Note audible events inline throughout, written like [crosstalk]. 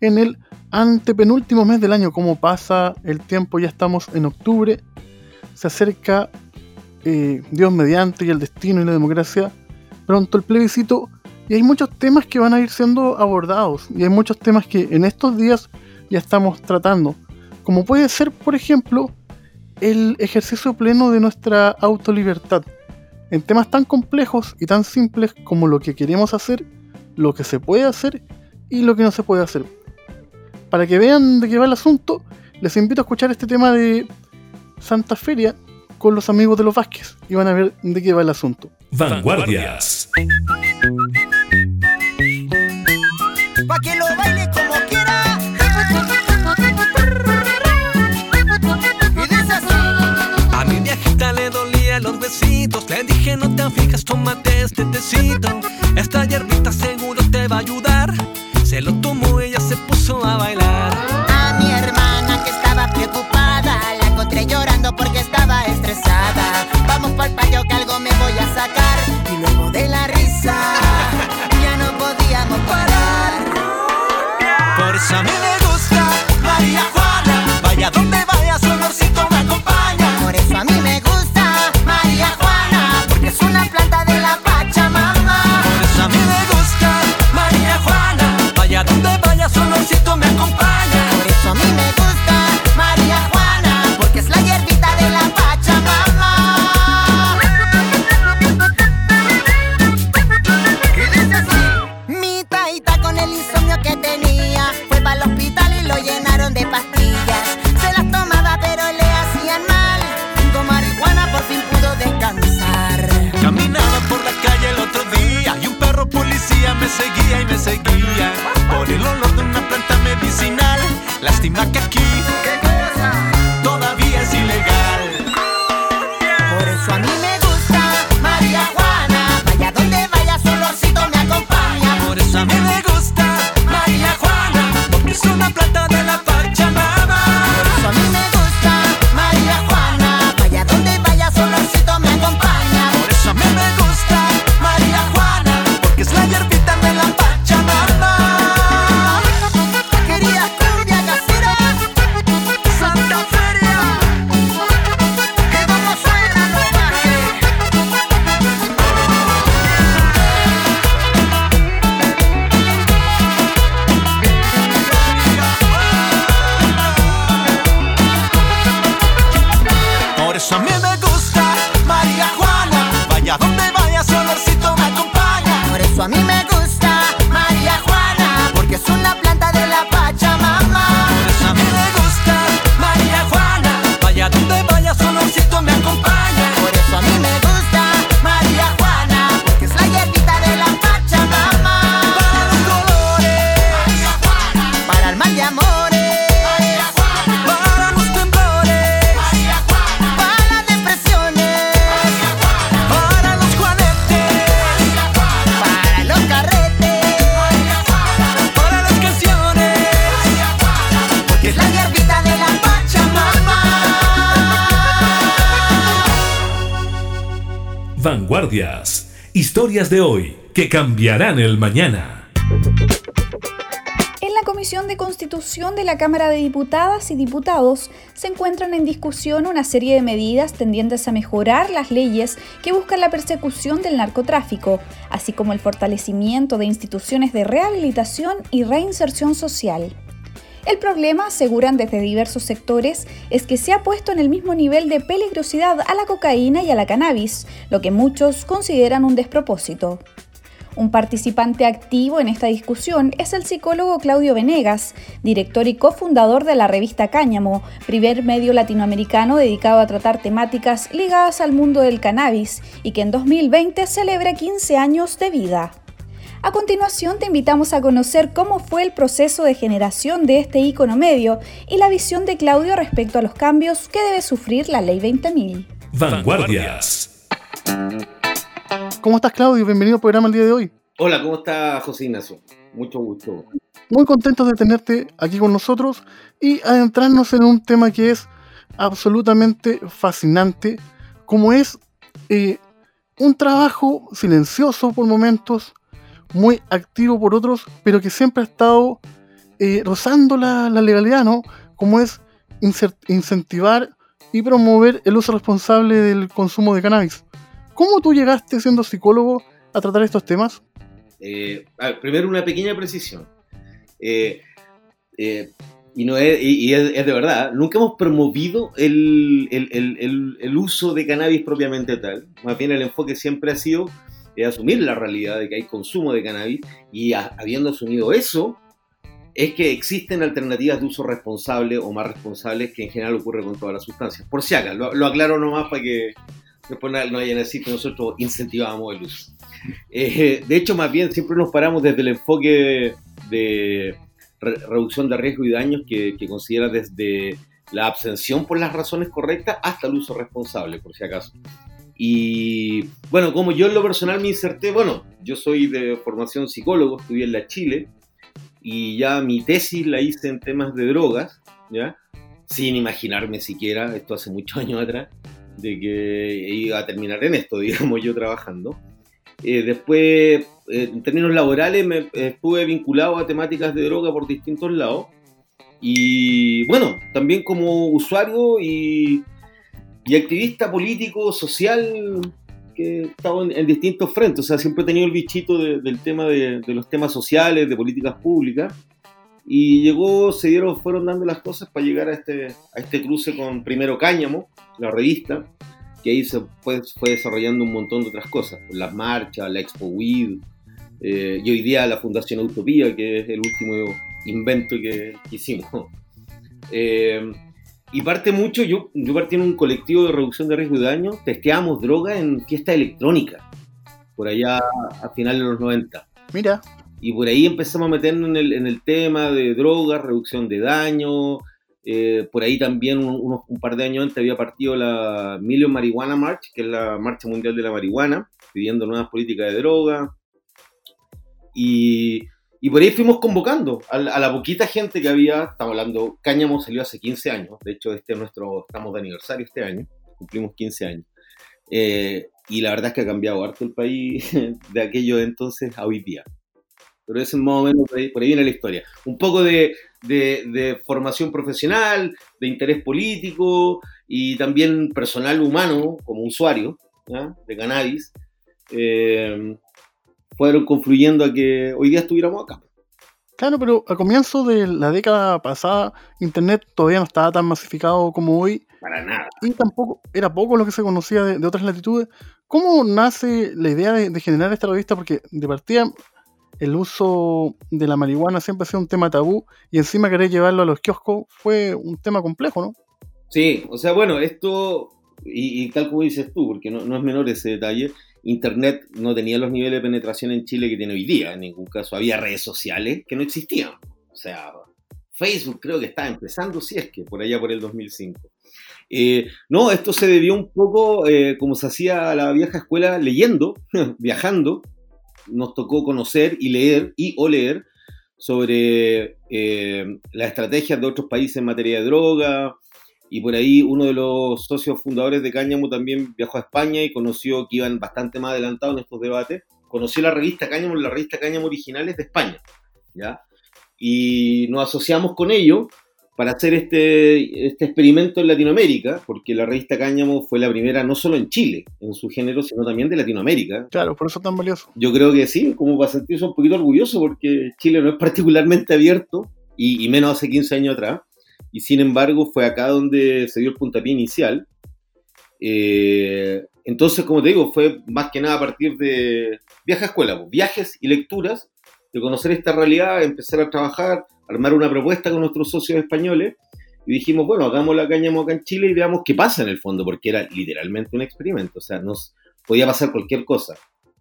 en el antepenúltimo mes del año. Como pasa el tiempo, ya estamos en octubre, se acerca eh, Dios mediante y el destino y la democracia, pronto el plebiscito, y hay muchos temas que van a ir siendo abordados, y hay muchos temas que en estos días ya estamos tratando, como puede ser, por ejemplo, el ejercicio pleno de nuestra autolibertad en temas tan complejos y tan simples como lo que queremos hacer, lo que se puede hacer y lo que no se puede hacer. Para que vean de qué va el asunto, les invito a escuchar este tema de Santa Feria con los amigos de los Vázquez y van a ver de qué va el asunto. Vanguardias. los besitos. Le dije, no te aflijas, tómate este tecito. Esta hierbita seguro te va a ayudar. Se lo tomó, a mi hermana que estaba preocupada, la encontré llorando porque estaba estresada. Vamos pa'l payo que algo me voy a sacar. Historias de hoy que cambiarán el mañana. En la Comisión de Constitución de la Cámara de Diputadas y Diputados se encuentran en discusión una serie de medidas tendientes a mejorar las leyes que buscan la persecución del narcotráfico, así como el fortalecimiento de instituciones de rehabilitación y reinserción social. El problema, aseguran desde diversos sectores, es que se ha puesto en el mismo nivel de peligrosidad a la cocaína y a la cannabis, lo que muchos consideran un despropósito. Un participante activo en esta discusión es el psicólogo Claudio Venegas, director y cofundador de la revista Cáñamo, primer medio latinoamericano dedicado a tratar temáticas ligadas al mundo del cannabis y que en 2020 celebra 15 años de vida. A continuación te invitamos a conocer cómo fue el proceso de generación de este icono medio y la visión de Claudio respecto a los cambios que debe sufrir la Ley 20.000. Vanguardias. ¿Cómo estás, Claudio? Bienvenido al programa el día de hoy. Hola, ¿cómo está José Ignacio? Mucho gusto. Muy contentos de tenerte aquí con nosotros y adentrarnos en un tema que es absolutamente fascinante, como es eh, un trabajo silencioso por momentos, muy activo por otros, pero que siempre ha estado eh, rozando la, legalidad, ¿no? Como es incentivar y promover el uso responsable del consumo de cannabis. ¿Cómo tú llegaste siendo psicólogo a tratar estos temas? Eh, primero una pequeña precisión. Eh, eh, y, no es, y es, de verdad, nunca hemos promovido el, el, el, uso de cannabis propiamente tal. Más bien el enfoque siempre ha sido asumir la realidad de que hay consumo de cannabis y habiendo asumido eso, es que existen alternativas de uso responsable o más responsables que en general ocurre con todas las sustancias. Por si acaso, lo, aclaro nomás para que después no vayan a decir que nosotros incentivamos el uso. Eh, de hecho, más bien siempre nos paramos desde el enfoque de re reducción de riesgo y daños que, que, considera desde la abstención por las razones correctas hasta el uso responsable, por si acaso. Y bueno, como yo en lo personal me inserté, bueno, yo soy de formación psicólogo, estudié en la Chile y ya mi tesis la hice en temas de drogas, ¿ya? Sin imaginarme siquiera, esto hace muchos [laughs] años atrás, de que iba a terminar en esto, [laughs] digamos, yo trabajando. Eh, después, eh, en términos laborales, me estuve vinculado a temáticas de droga por distintos lados. Y bueno, también como usuario y, y activista político, social, que he estado en, en, distintos frentes. O sea, siempre he tenido el bichito de, del tema de, de, los temas sociales, de políticas públicas. Y llegó, se dieron, fueron dando las cosas para llegar a este, a este cruce con primero Cáñamo, la revista, que ahí se fue, fue desarrollando un montón de otras cosas, las marchas, la Expo WID, eh, y hoy día la Fundación Utopía, que es el último invento que, que hicimos. [laughs] Eh, y parte mucho, yo, yo partí en un colectivo de reducción de riesgo y daño, testeábamos droga en fiesta electrónica, por allá a finales de los 90. Mira. Y por ahí empezamos a meternos en el, en el tema de drogas, reducción de daño, eh, por ahí también un, un, un, par de años antes había partido la Million Marijuana March, que es la marcha mundial de la marihuana, pidiendo nuevas políticas de droga. Y, y por ahí fuimos convocando a a la, poquita gente que había, estamos hablando, Cáñamo salió hace 15 años, de hecho este es nuestro, estamos de aniversario este año, cumplimos 15 años. Eh, y la verdad es que ha cambiado harto el país [laughs] de aquello de entonces a hoy día pero ese es más o menos por ahí, por ahí viene la historia. Un poco de, de, de, formación profesional, de interés político y también personal humano como usuario ¿ya? de cannabis, eh, fueron confluyendo a que hoy día estuviéramos acá. Claro, pero al comienzo de la década pasada, Internet todavía no estaba tan masificado como hoy. Para nada. Y tampoco era poco lo que se conocía de, de otras latitudes. ¿Cómo nace la idea de, de generar esta revista? Porque de partida el uso de la marihuana siempre ha sido un tema tabú y encima querer llevarlo a los kioscos fue un tema complejo, ¿no? Sí, o sea, bueno, esto, y, y tal como dices tú, porque no, no, es menor ese detalle, Internet no tenía los niveles de penetración en Chile que tiene hoy día, en ningún caso. Había redes sociales que no existían. O sea, Facebook creo que estaba empezando, si es que, por allá por el 2005. Eh, no, esto se debió un poco, eh, como se hacía la vieja escuela, leyendo, [laughs] viajando, nos tocó conocer y leer y o leer sobre eh, las estrategias de otros países en materia de droga. Y por ahí uno de los socios fundadores de Cáñamo también viajó a España y conoció que iban bastante más adelantados en estos debates. Conoció la revista Cáñamo, la revista Cáñamo originales de España. ¿ya? Y nos asociamos con ellos para hacer este, este experimento en Latinoamérica, porque la revista Cáñamo fue la primera no solo en Chile, en su género, sino también de Latinoamérica. Claro, por eso es tan valioso. Yo creo que sí, como para sentirse un poquito orgulloso, porque Chile no es particularmente abierto, y, y menos hace 15 años atrás, y sin embargo fue acá donde se dio el puntapié inicial. Eh, entonces, como te digo, fue más que nada a partir de viajes a escuela, pues, viajes y lecturas, de conocer esta realidad, empezar a trabajar, armar una propuesta con nuestros socios españoles y dijimos, bueno, hagamos la cáñamo acá en Chile y veamos qué pasa en el fondo, porque era literalmente un experimento, o sea, nos podía pasar cualquier cosa,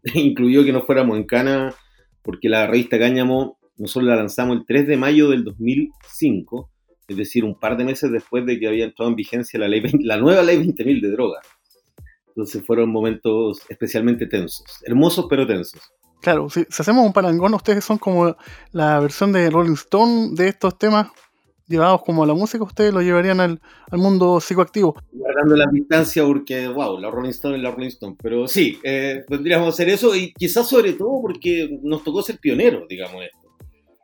[laughs] incluyó que nos fuéramos en cana porque la revista Cáñamo nosotros la lanzamos el 3 de mayo del 2005, es decir, un par de meses después de que había entrado en vigencia la, ley 20 la nueva ley 20.000 de droga. Entonces fueron momentos especialmente tensos, hermosos pero tensos. Claro, si, si hacemos un parangón, ustedes son como la versión de Rolling Stone de estos temas llevados como a la música, ustedes lo llevarían al, al mundo psicoactivo. Guardando la distancia porque, wow, la Rolling Stone es la Rolling Stone. Pero sí, eh, podríamos hacer eso y quizás sobre todo porque nos tocó ser pioneros, digamos esto.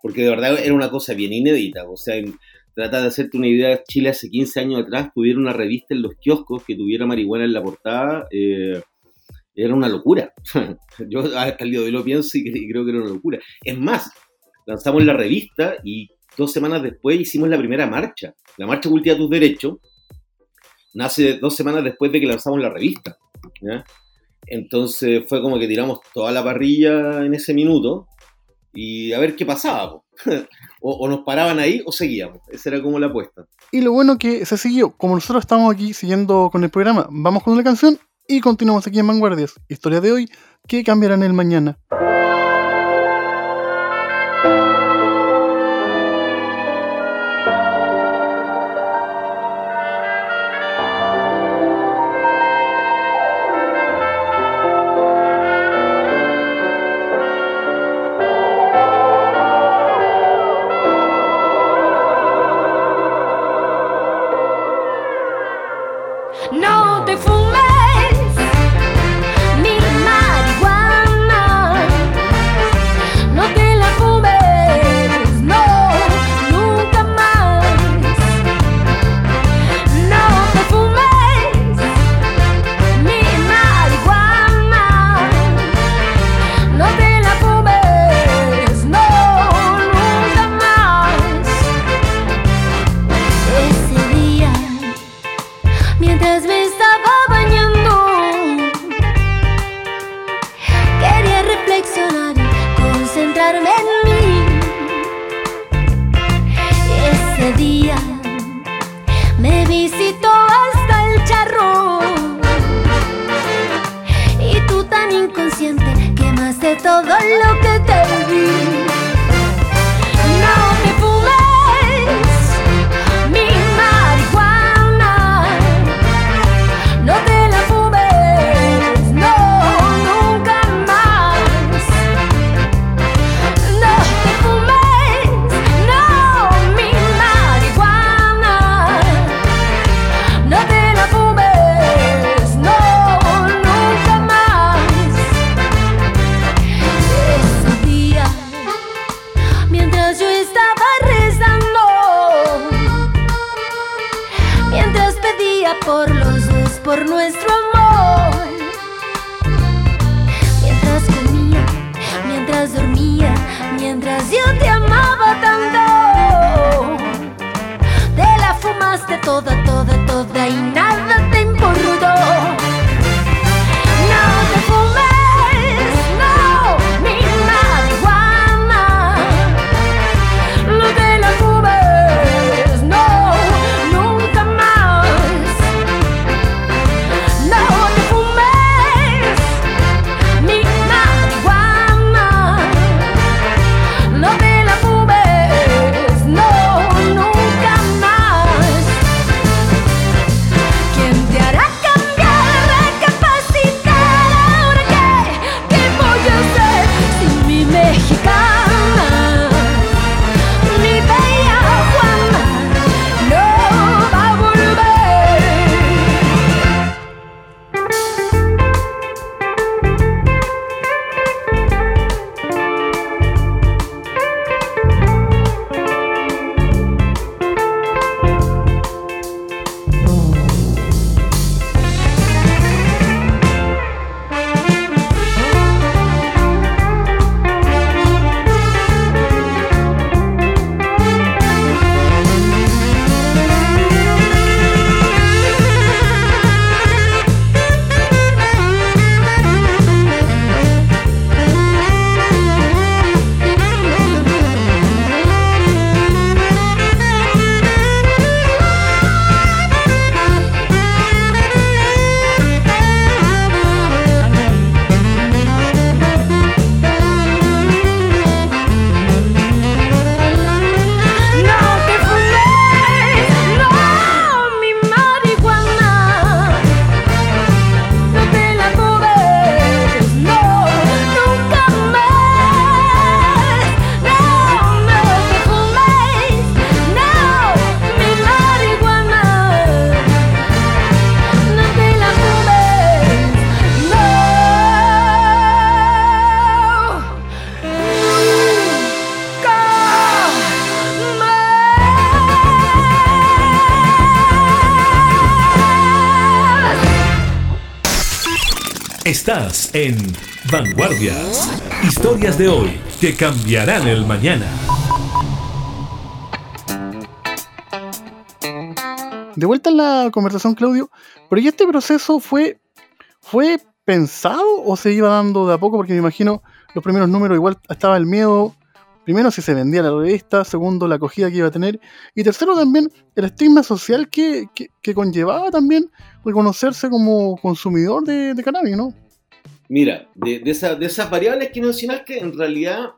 Porque de verdad era una cosa bien inédita. O sea, en- trata de hacerte una idea, Chile hace 15 años atrás tuviera una revista en los kioscos que tuviera marihuana en la portada. eh, era una locura. [laughs] Yo hasta el día de hoy lo pienso y, cre- y creo que era una locura. Es más, lanzamos la revista y dos semanas después hicimos la primera marcha. La marcha Cultiva tus derechos nace dos semanas después de que lanzamos la revista. Entonces fue como que tiramos toda la parrilla en ese minuto y a ver qué pasaba. [laughs] o, nos paraban ahí o seguíamos. Esa era como la apuesta. Y lo bueno que se siguió, como nosotros estamos aquí siguiendo con el programa, vamos con la canción y continuamos aquí en Vanguardias. Historia de hoy que cambiarán el mañana. En Vanguardias. Historias de hoy que cambiarán el mañana. De vuelta en la conversación, Claudio, pero ¿y este proceso fue, fue pensado o se iba dando de a poco? Porque me imagino los primeros números igual estaba el miedo, primero si se vendía la revista, segundo la acogida que iba a tener, y tercero también el estigma social que, que, conllevaba también reconocerse como consumidor de cannabis, ¿no? Mira, de, de, de esas variables que mencionaste, en realidad,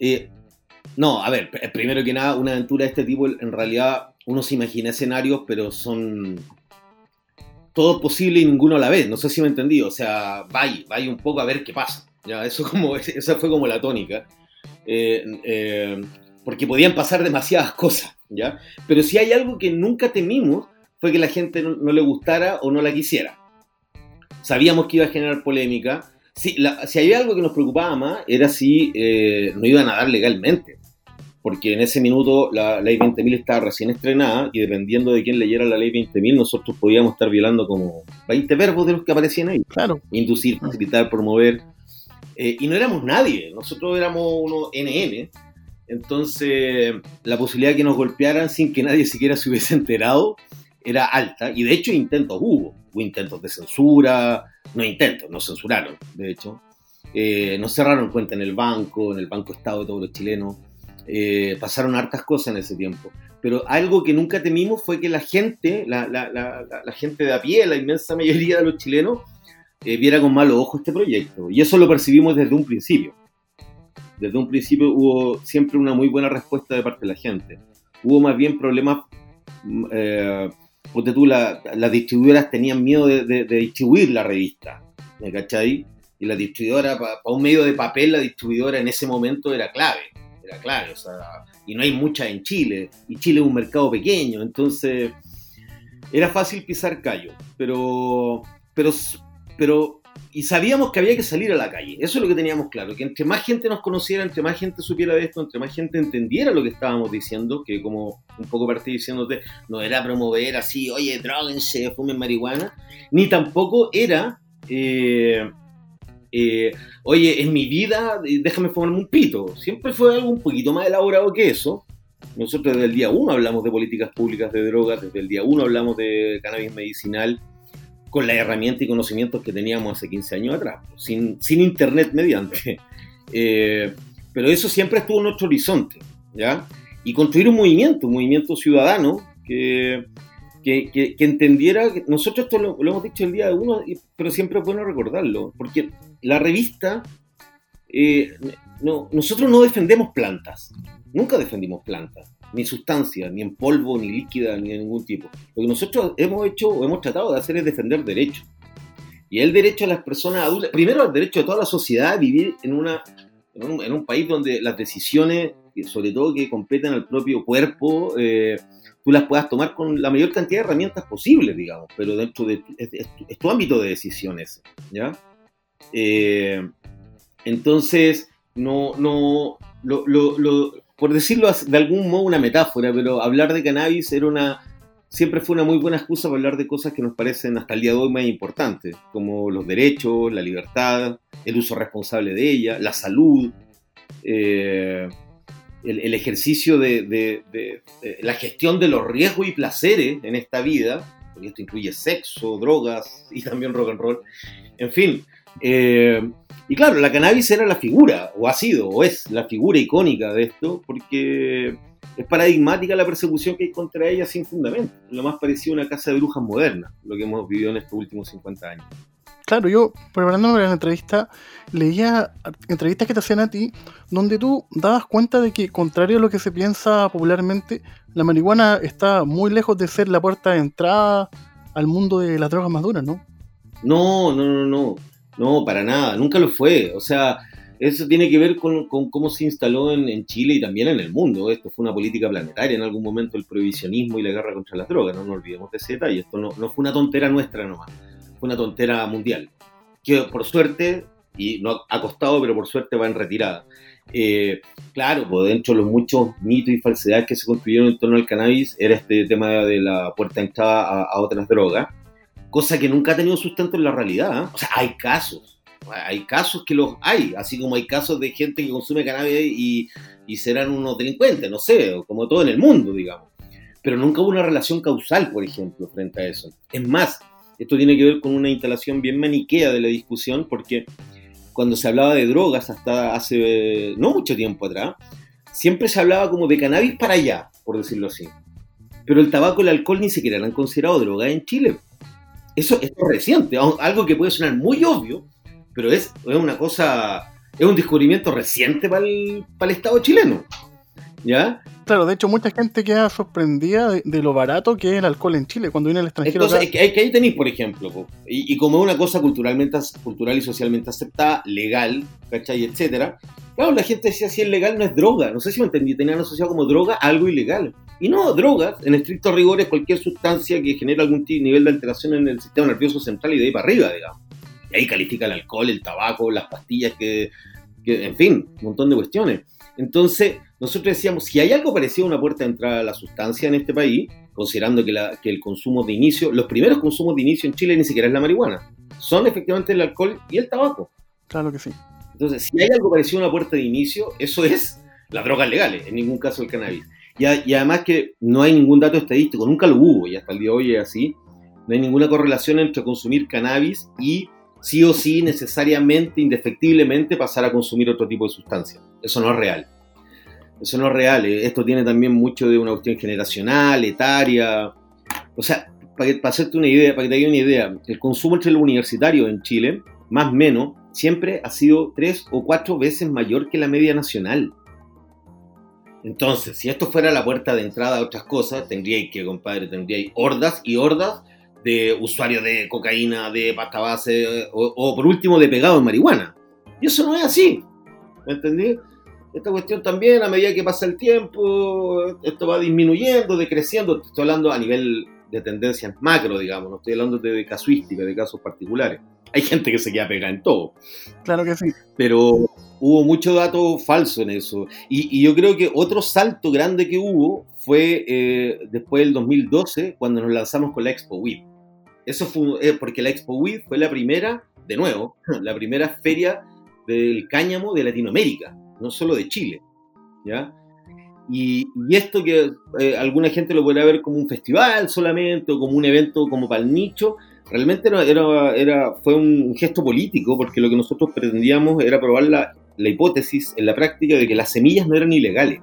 eh, no, a ver, primero que nada, una aventura de este tipo, en realidad uno se imagina escenarios, pero son todos posibles y ninguno a la vez, no sé si me entendí, o sea, vaya, vaya un poco a ver qué pasa, ya, eso [laughs] como, esa fue como la tónica, eh, eh, porque podían pasar demasiadas [laughs] cosas, ya, pero si hay algo que nunca temimos, fue que la gente no le gustara o no la quisiera sabíamos que iba a generar polémica. Si, si había algo que nos preocupaba más, era si eh, no iban a dar legalmente. Porque en ese minuto la ley 20.000 estaba recién estrenada y dependiendo de quién leyera la ley 20.000, nosotros podíamos estar violando como 20 verbos de los que aparecían ahí. Claro. Inducir, facilitar, promover. Eh, y no éramos nadie, nosotros éramos unos NN. Entonces, la posibilidad de que nos golpearan sin que nadie siquiera se hubiese enterado era alta. Y de hecho, intentos hubo hubo intentos de censura, no intentos, no censuraron, de hecho. Eh, nos cerraron cuenta en el banco, en el Banco Estado de todos los chilenos. Eh, pasaron hartas cosas en ese tiempo. Pero algo que nunca temimos fue que la gente, la, gente de a pie, la inmensa mayoría de los chilenos, eh, viera con malos ojos este proyecto. Y eso lo percibimos desde un principio. Desde un principio hubo siempre una muy buena respuesta de parte de la gente. Hubo más bien problemas mm, eh, porque tú, las distribuidoras tenían miedo de, distribuir la revista, ¿me cachai? Y la distribuidora, para un medio de papel, la distribuidora en ese momento era clave, era clave, o sea, y no hay muchas en Chile, y Chile es un mercado pequeño, entonces era fácil pisar callo, pero, pero, pero y sabíamos que había que salir a la calle. Eso es lo que teníamos claro, que entre más gente nos conociera, entre más gente supiera de esto, entre más gente entendiera lo que estábamos diciendo, que como un poco partí diciéndote, no era promover así, oye, droguense, fumen marihuana, ni tampoco era, eh, eh, oye, en mi vida déjame fumarme un pito. Siempre fue algo un poquito más elaborado que eso. Nosotros desde el día uno hablamos de políticas públicas de drogas, desde el día uno hablamos de cannabis medicinal, con la herramienta y conocimientos que teníamos hace 15 años atrás, sin, sin internet mediante. [laughs] Eh, pero eso siempre estuvo en nuestro horizonte, ¿ya? Y construir un movimiento, un movimiento ciudadano que, que, que, entendiera, nosotros esto lo, hemos dicho el día de uno, pero siempre es bueno recordarlo, porque la revista, eh, no, nosotros no defendemos plantas, nunca defendimos plantas ni sustancia, ni en polvo, ni líquida, ni de ningún tipo. Lo que nosotros hemos hecho o hemos tratado de hacer es defender derechos. Y el derecho a las personas adultas, primero el derecho de toda la sociedad a vivir en, una, en, un, país donde las decisiones, sobre todo que competen al propio cuerpo, eh, tú las puedas tomar con la mayor cantidad de herramientas posibles, digamos, pero dentro de es, tu ámbito de decisiones, ¿ya? Eh, entonces, no, no, lo, por decirlo de algún modo una metáfora, pero hablar de cannabis era una, siempre fue una muy buena excusa para hablar de cosas que nos parecen hasta el día de hoy más importantes, como los derechos, la libertad, el uso responsable de ella, la salud, eh, el, ejercicio de, la gestión de los riesgos y placeres en esta vida, porque esto incluye sexo, drogas y también rock and roll, en fin. Eh, y claro, la cannabis era la figura, o ha sido, o es la figura icónica de esto, porque es paradigmática la persecución que hay contra ella sin fundamento. Lo más parecido a una casa de brujas moderna, lo que hemos vivido en estos últimos 50 años. Claro, yo preparándome para la entrevista, leía entrevistas que te hacían a ti, donde tú dabas cuenta de que, contrario a lo que se piensa popularmente, la marihuana está muy lejos de ser la puerta de entrada al mundo de las drogas más duras, ¿no? No, no, no, no. No, para nada, nunca lo fue. O sea, eso tiene que ver con, cómo se instaló en, Chile y también en el mundo. Esto fue una política planetaria en algún momento, el prohibicionismo y la guerra contra las drogas. No nos olvidemos de ese detalle. Esto no, fue una tontera nuestra nomás, fue una tontera mundial. Que por suerte, y no ha costado, pero por suerte va en retirada. Eh, claro, pues dentro de los muchos mitos y falsedades que se construyeron en torno al cannabis era este tema de la puerta de entrada a otras drogas cosa que nunca ha tenido sustento en la realidad. ¿eh? O sea, hay casos, hay casos que los hay, así como hay casos de gente que consume cannabis y, y serán unos delincuentes, no sé, como todo en el mundo, digamos. Pero nunca hubo una relación causal, por ejemplo, frente a eso. Es más, esto tiene que ver con una instalación bien maniquea de la discusión, porque cuando se hablaba de drogas hasta hace no mucho tiempo atrás, siempre se hablaba como de cannabis para allá, por decirlo así. Pero el tabaco y el alcohol ni siquiera eran considerados drogas en Chile. Eso, es reciente, algo que puede sonar muy obvio, pero es, es una cosa, es un descubrimiento reciente para el, para el Estado chileno. ¿Ya? Claro, de hecho, mucha gente queda sorprendida de, lo barato que es el alcohol en Chile cuando viene al extranjero. Entonces, que, ahí tenéis, por ejemplo, y, como es una cosa culturalmente, cultural y socialmente aceptada, legal, ¿cachai? Etcétera. Claro, la gente decía si es legal no es droga. No sé si me entendí, tenían asociado como droga algo ilegal. Y no, drogas, en estricto rigor, es cualquier sustancia que genera algún nivel de alteración en el sistema nervioso central y de ahí para arriba, digamos. Y ahí califica el alcohol, el tabaco, las pastillas, que, que en fin, un montón de cuestiones. Entonces, nosotros decíamos, si hay algo parecido a una puerta de entrada a la sustancia en este país, considerando que, la, que el consumo de inicio, los primeros consumos de inicio en Chile ni siquiera es la marihuana, son efectivamente el alcohol y el tabaco. Claro que sí. Entonces, si hay algo parecido a una puerta de inicio, eso es las drogas legales, en ningún caso el cannabis. Y, además que no hay ningún dato estadístico, nunca lo hubo, y hasta el día de hoy es así, no hay ninguna correlación entre consumir cannabis y sí o sí necesariamente, indefectiblemente, pasar a consumir otro tipo de sustancia. Eso no es real. Eso no es real. Eh, esto tiene también mucho de una cuestión generacional, etaria. O sea, para, para hacerte una idea, para que te dé una idea, el consumo entre los universitarios en Chile, más o menos, siempre ha sido tres o cuatro veces mayor que la media nacional. Entonces, si esto fuera la puerta de entrada a otras cosas, tendríais que, compadre, tendríais hordas y hordas de usuarios de cocaína, de pasta base, o, o por último de pegado en marihuana. Y eso no es así. ¿Me entendí? esta cuestión también, a medida que pasa el tiempo, esto va disminuyendo, decreciendo. Estoy hablando a nivel de tendencias macro, digamos, no estoy hablando de casuística, de casos particulares. Hay gente que se queda pegada en todo. Claro que sí. Pero hubo mucho dato falso en eso. Y, yo creo que otro salto grande que hubo fue eh, después del 2012, cuando nos lanzamos con la Expo WIP. Eso fue eh, porque la Expo WIP fue la primera, de nuevo, [laughs] la primera feria del cáñamo de Latinoamérica no solo de Chile. ¿ya? Y, esto que eh, alguna gente lo podría ver como un festival solamente o como un evento como para el nicho, realmente era, era, fue un gesto político porque lo que nosotros pretendíamos era probar la, la, hipótesis en la práctica de que las semillas no eran ilegales.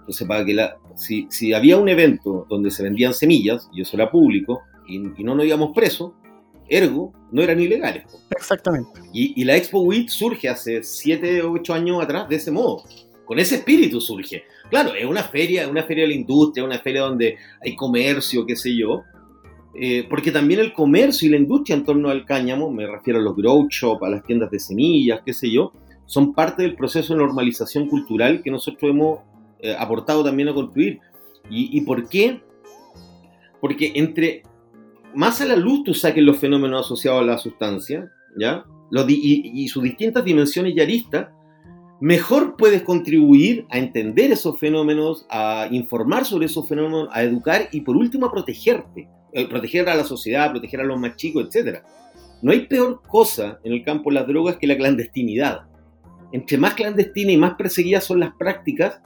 Entonces, para que la, si, si había un evento donde se vendían semillas, y eso era público, y, y no nos íbamos presos, ergo, no eran ilegales. Exactamente. Y, la Expo WIT surge hace 7 o 8 años atrás de ese modo. Con ese espíritu surge. Claro, es una feria, una feria de la industria, una feria donde hay comercio, qué sé yo. Eh, porque también el comercio y la industria en torno al cáñamo, me refiero a los grow shop, a las tiendas de semillas, qué sé yo, son parte del proceso de normalización cultural que nosotros hemos eh, aportado también a construir. ¿Y, ¿Y por qué? Porque entre más a la luz tú saques los fenómenos asociados a la sustancia, ¿ya? y, sus distintas dimensiones y aristas, mejor puedes contribuir a entender esos fenómenos, a informar sobre esos fenómenos, a educar y por último a protegerte, proteger a la sociedad, proteger a los más chicos, etc. No hay peor cosa en el campo de las drogas que la clandestinidad. Entre más clandestinas y más perseguidas son las prácticas,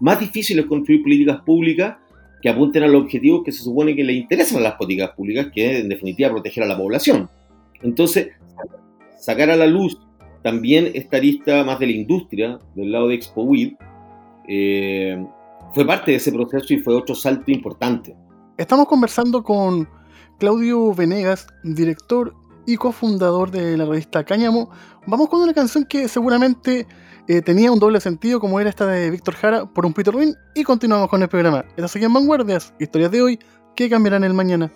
más difícil es construir políticas públicas que apunten al objetivo que se supone que le interesan a las políticas públicas, que es en definitiva proteger a la población. Entonces, sacar a la luz también esta lista más de la industria, del lado de Expo eh, fue parte de ese proceso y fue otro salto importante. Estamos conversando con Claudio Venegas, director y cofundador de la revista Cáñamo. Vamos con una canción que seguramente eh, tenía un doble sentido, como era esta de Víctor Jara por un Peter Ruin, y continuamos con el programa. Estas en Vanguardias, historias de hoy que cambiarán el mañana.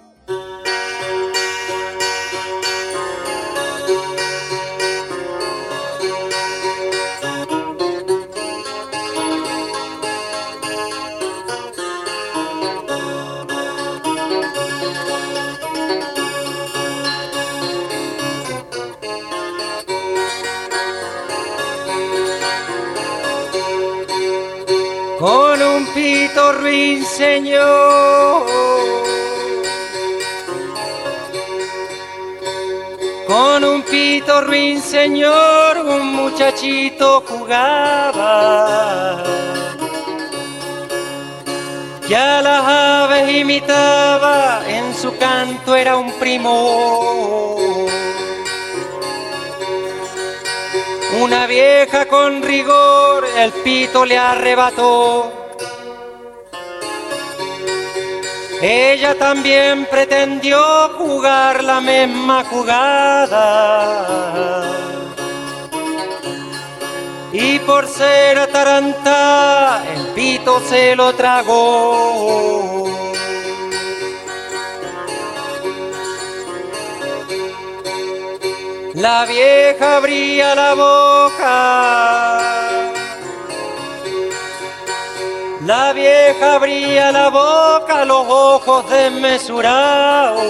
Ruin, Señor. Con un pito ruiseñor un muchachito jugaba. Ya las aves imitaba, en su canto era un primo. Una vieja con rigor el pito le arrebató. Ella también pretendió jugar la misma jugada. Y por ser ataranta, el pito se lo tragó. La vieja abría la boca. La vieja abría la boca, los ojos desmesurados.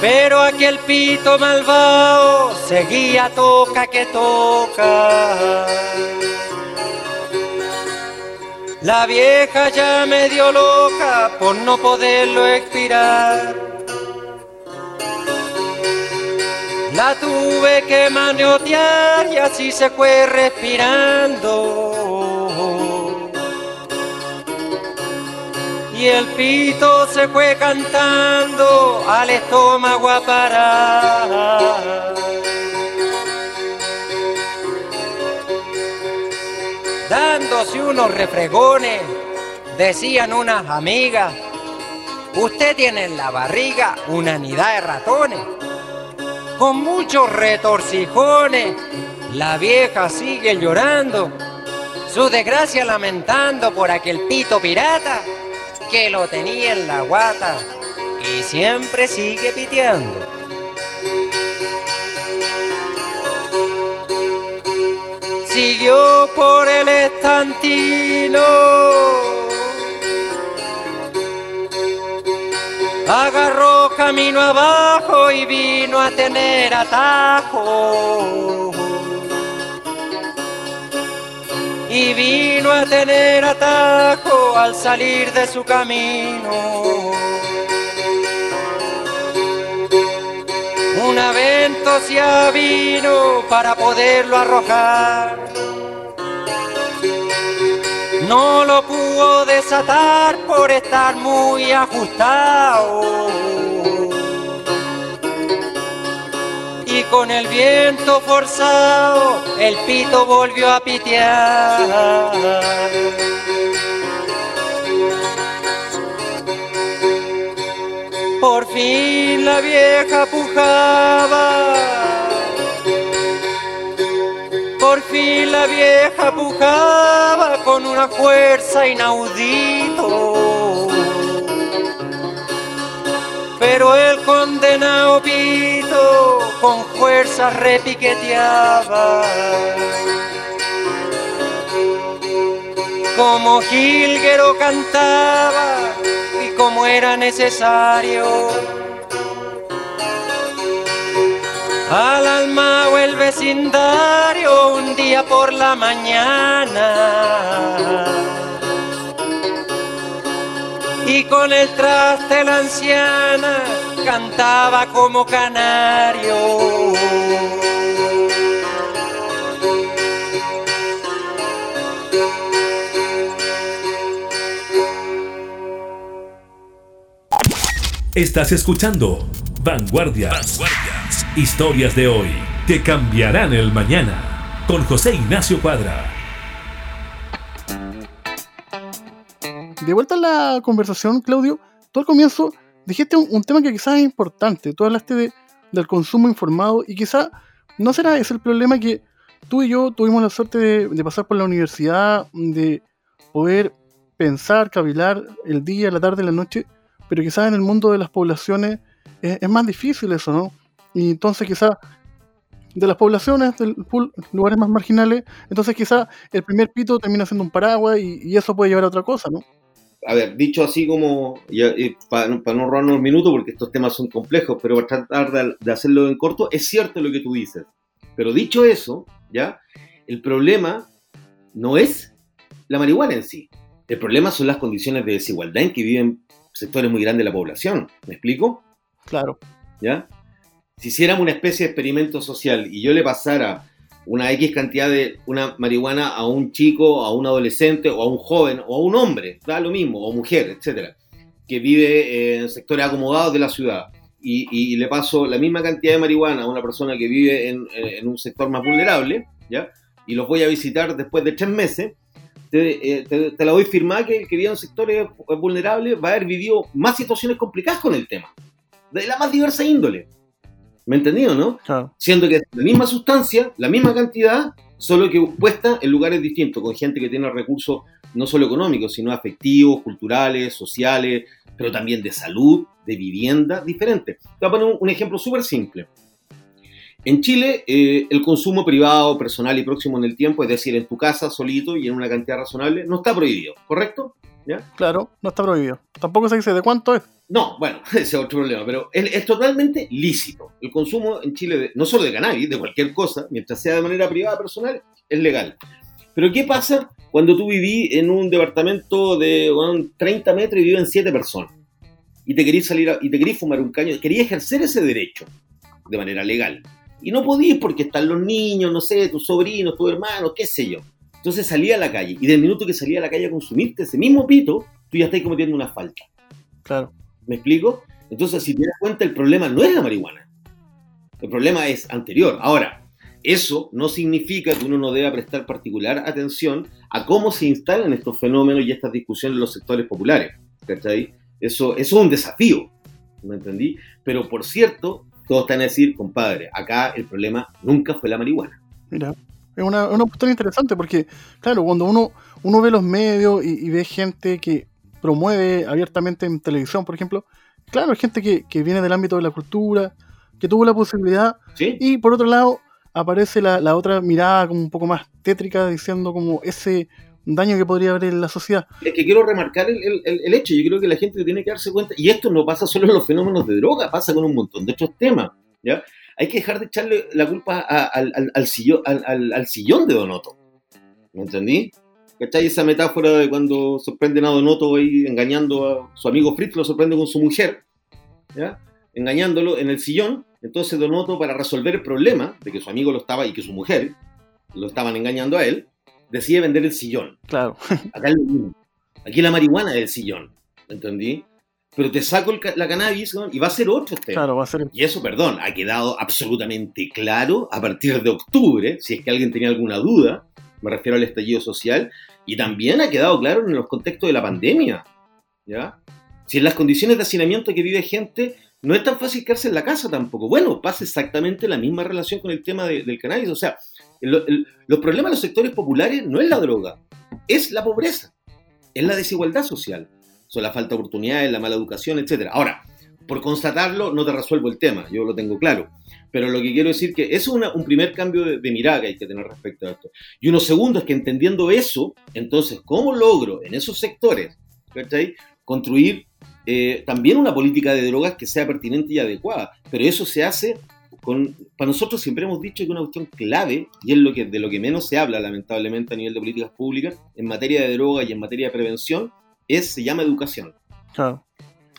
Pero aquel pito malvado seguía toca que toca. La vieja ya medio loca por no poderlo expirar. La tuve que maniotear y así se fue respirando. Y el pito se fue cantando al estómago a parar. Dándose unos refregones, decían unas amigas, usted tiene en la barriga una nidad de ratones con muchos retorcijones. La vieja sigue llorando, su desgracia lamentando por aquel pito pirata que lo tenía en la guata y siempre sigue piteando. Siguió por el estantino camino abajo y vino a tener atajo. Y vino a tener atajo al salir de su camino. Un avento se vino para poderlo arrojar no lo pudo desatar por estar muy ajustado. Y con el viento forzado, el pito volvió a pitear. Por fin la vieja pujaba por fin la vieja pujaba con una fuerza inaudito. Pero el condenado pito con fuerza repiqueteaba. Como Gilguero cantaba y como era necesario al alma o el vecindario un día por la mañana. Y con el traste la anciana cantaba como canario. Estás escuchando Vanguardias. Historias de hoy que cambiarán el mañana. Con José Ignacio Cuadra. De vuelta a la conversación, Claudio, tú al comienzo dijiste un, tema que quizás es importante. Tú hablaste de, del consumo informado y quizás no será ese el problema que tú y yo tuvimos la suerte de, pasar por la universidad, de poder pensar, cavilar el día, la tarde, la noche, pero quizás en el mundo de las poblaciones es, más difícil eso, ¿no? Y entonces quizás de las poblaciones, de lugares más marginales, entonces quizás el primer pito termina siendo un paraguas y, eso puede llevar a otra cosa, ¿no? A ver, dicho así como, para, no robarnos un minuto, porque estos temas son complejos, pero para tratar de, hacerlo en corto, es cierto lo que tú dices. Pero dicho eso, ¿ya? El problema no es la marihuana en sí. El problema son las condiciones de desigualdad en que viven sectores muy grandes de la población. ¿Me explico? Claro. ¿Ya? Si hiciéramos una especie de experimento social y yo le pasara una X cantidad de una marihuana a un chico, a un adolescente, o a un joven, o a un hombre, da lo mismo, o mujer, etcétera, que vive en sectores acomodados de la ciudad, y, y le paso la misma cantidad de marihuana a una persona que vive en, en un sector más vulnerable, ¿ya? Y los voy a visitar después de tres meses, te, eh, te, te la doy firmada que el que vive en sectores vulnerables va a haber vivido más situaciones complicadas con el tema, de la más diversa índole. ¿Me entendido, no? Claro. Siendo que es la misma sustancia, la misma cantidad, solo que puesta en lugares distintos, con gente que tiene recursos no solo económicos, sino afectivos, culturales, sociales, pero también de salud, de vivienda, diferentes. Te voy a poner un, un ejemplo súper simple. En Chile, eh, el consumo privado, personal y próximo en el tiempo, es decir, en tu casa, solito y en una cantidad razonable, no está prohibido, ¿correcto? ¿Ya? Claro, no está prohibido. Tampoco se dice de cuánto es. No, bueno, [laughs] ese es otro problema, pero es, es totalmente lícito. El consumo en Chile, de- no solo de cannabis, de cualquier cosa, mientras sea de manera privada, personal, es legal. Pero ¿qué pasa cuando tú viví en un departamento de bueno, 30 metros y viven 7 personas? Y te querís salir a- y te querís fumar un caño, querías ejercer ese derecho de manera legal. Y no podís porque están los niños, no sé, tus sobrinos, tus hermanos, qué sé yo. Entonces salía a la calle y del minuto que salía a la calle a consumirte ese mismo pito, tú ya estás cometiendo una falta. Claro. ¿Me explico? Entonces, si te das cuenta, el problema no es la marihuana. El problema es anterior. Ahora, eso no significa que uno no deba prestar particular atención a cómo se instalan estos fenómenos y estas discusiones en los sectores populares. ¿Cachai? Eso, eso es un desafío. ¿Me entendí? Pero por cierto, todos están a decir, compadre, acá el problema nunca fue la marihuana. Mira, es una, una postura interesante porque, claro, cuando uno, uno ve los medios y, y ve gente que promueve abiertamente en televisión, por ejemplo, claro, hay gente que, que viene del ámbito de la cultura, que tuvo la posibilidad, ¿Sí? y por otro lado aparece la, la otra mirada como un poco más tétrica diciendo como ese daño que podría haber en la sociedad. Es que quiero remarcar el, el- el- el hecho. Yo creo que la gente tiene que darse cuenta, y esto no pasa solo en los fenómenos de droga, pasa con un montón de otros temas. ¿ya? Hay que dejar de echarle la culpa a- al, al- al sillón, al, al- sillón de Donoto. ¿Me entendí? ¿Cachai? Esa metáfora de cuando sorprenden a Donoto ahí engañando a su amigo Fritz, lo sorprende con su mujer, ¿ya? engañándolo en el sillón. Entonces Donoto, para resolver el problema de que su amigo lo estaba y que su mujer lo estaban engañando a él, decide vender el sillón. Claro, Acá mismo. Aquí la marihuana es el sillón, ¿entendí? Pero te saco el la cannabis y va a ser otro tema. claro, va a ser. Y eso, perdón, ha quedado absolutamente claro a partir de octubre, si es que alguien tenía alguna duda, me refiero al estallido social, y también ha quedado claro en los contextos de la pandemia, ¿ya? Si en las condiciones de hacinamiento que vive gente, no es tan fácil quedarse en la casa tampoco. Bueno, pasa exactamente la misma relación con el tema de- del cannabis, o sea, el- el- los problemas de los sectores populares no es la droga, es la pobreza, es la desigualdad social, son la falta de oportunidades, la mala educación, etc. Ahora, por constatarlo, no te resuelvo el tema, yo lo tengo claro. Pero lo que quiero decir que es un primer cambio de, de mirada que hay que tener respecto a esto. Y uno segundo es que entendiendo eso, entonces, ¿cómo logro en esos sectores construir eh, también una política de drogas que sea pertinente y adecuada? Pero eso se hace con... Para nosotros siempre hemos dicho que una cuestión clave, y es lo que, de lo que menos se habla lamentablemente a nivel de políticas públicas, en materia de droga y en materia de prevención, es, se llama educación. Claro,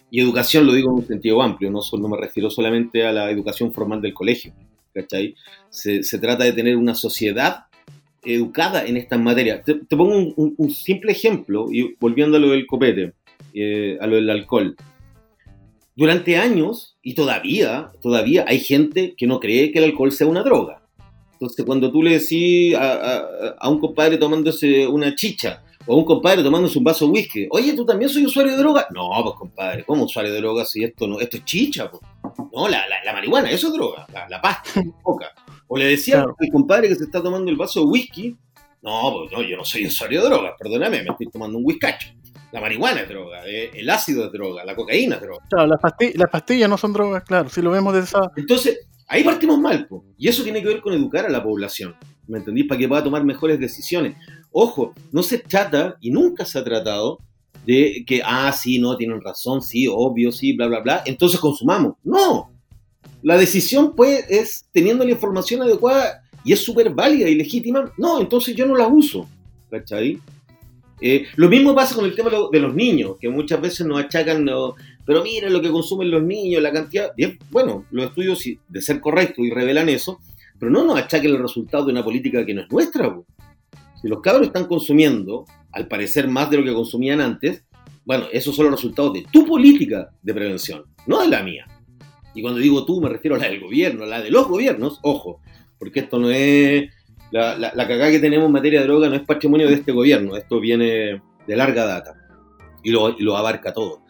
Y educación lo digo en un sentido amplio, no, no me refiero solamente a la educación formal del colegio, ¿cachai? Se, se trata de tener una sociedad educada en estas materias. Te, te pongo un, un- un simple ejemplo, y volviendo a lo del copete, eh, a lo del alcohol. Durante años, y todavía, todavía hay gente que no cree que el alcohol sea una droga. Entonces, cuando tú le decís a, a- a un compadre tomándose una chicha, o un compadre tomándose un vaso de whisky, oye, ¿tú también soy usuario de droga? No, pues compadre, ¿cómo usuario de droga si esto no, esto es chicha? pues? No, la, la, la marihuana, eso es droga, la, la pasta, la [laughs] coca. O le decía Claro. al compadre que se está tomando el vaso de whisky, no, pues no, yo no soy usuario de droga, perdóname, me estoy tomando un whiskacho. La marihuana es droga, eh, el ácido es droga, la cocaína es droga. claro las, pastillas, las pastillas no son drogas, claro, si lo vemos de esa. Entonces, ahí partimos mal, po. y eso tiene que ver con educar a la población, ¿me entendís? Para que pueda tomar mejores decisiones. Ojo, no se trata, y nunca se ha tratado, de que, ah, sí, no, tienen razón, sí, obvio, sí, bla, bla, bla, entonces consumamos. No, la decisión, pues, es teniendo la información adecuada y es súper válida y legítima, no, entonces yo no la uso, ¿cachai? Eh, lo mismo pasa con el tema de lo- de los niños, que muchas veces nos achacan, no, pero miren lo que consumen los niños, la cantidad. Bien, bueno, los estudios, de ser correctos y revelan eso, pero no nos achaquen el resultado de una política que no es nuestra. Si los cabros están consumiendo, al parecer, más de lo que consumían antes, bueno, esos son los resultados de tu política de prevención, no de la mía. Y cuando digo tú, me refiero a la del gobierno, a la de los gobiernos, ojo, porque esto no es. La, la, cagada que tenemos en materia de droga no es patrimonio de este gobierno, esto viene de larga data y lo, y lo abarca todo.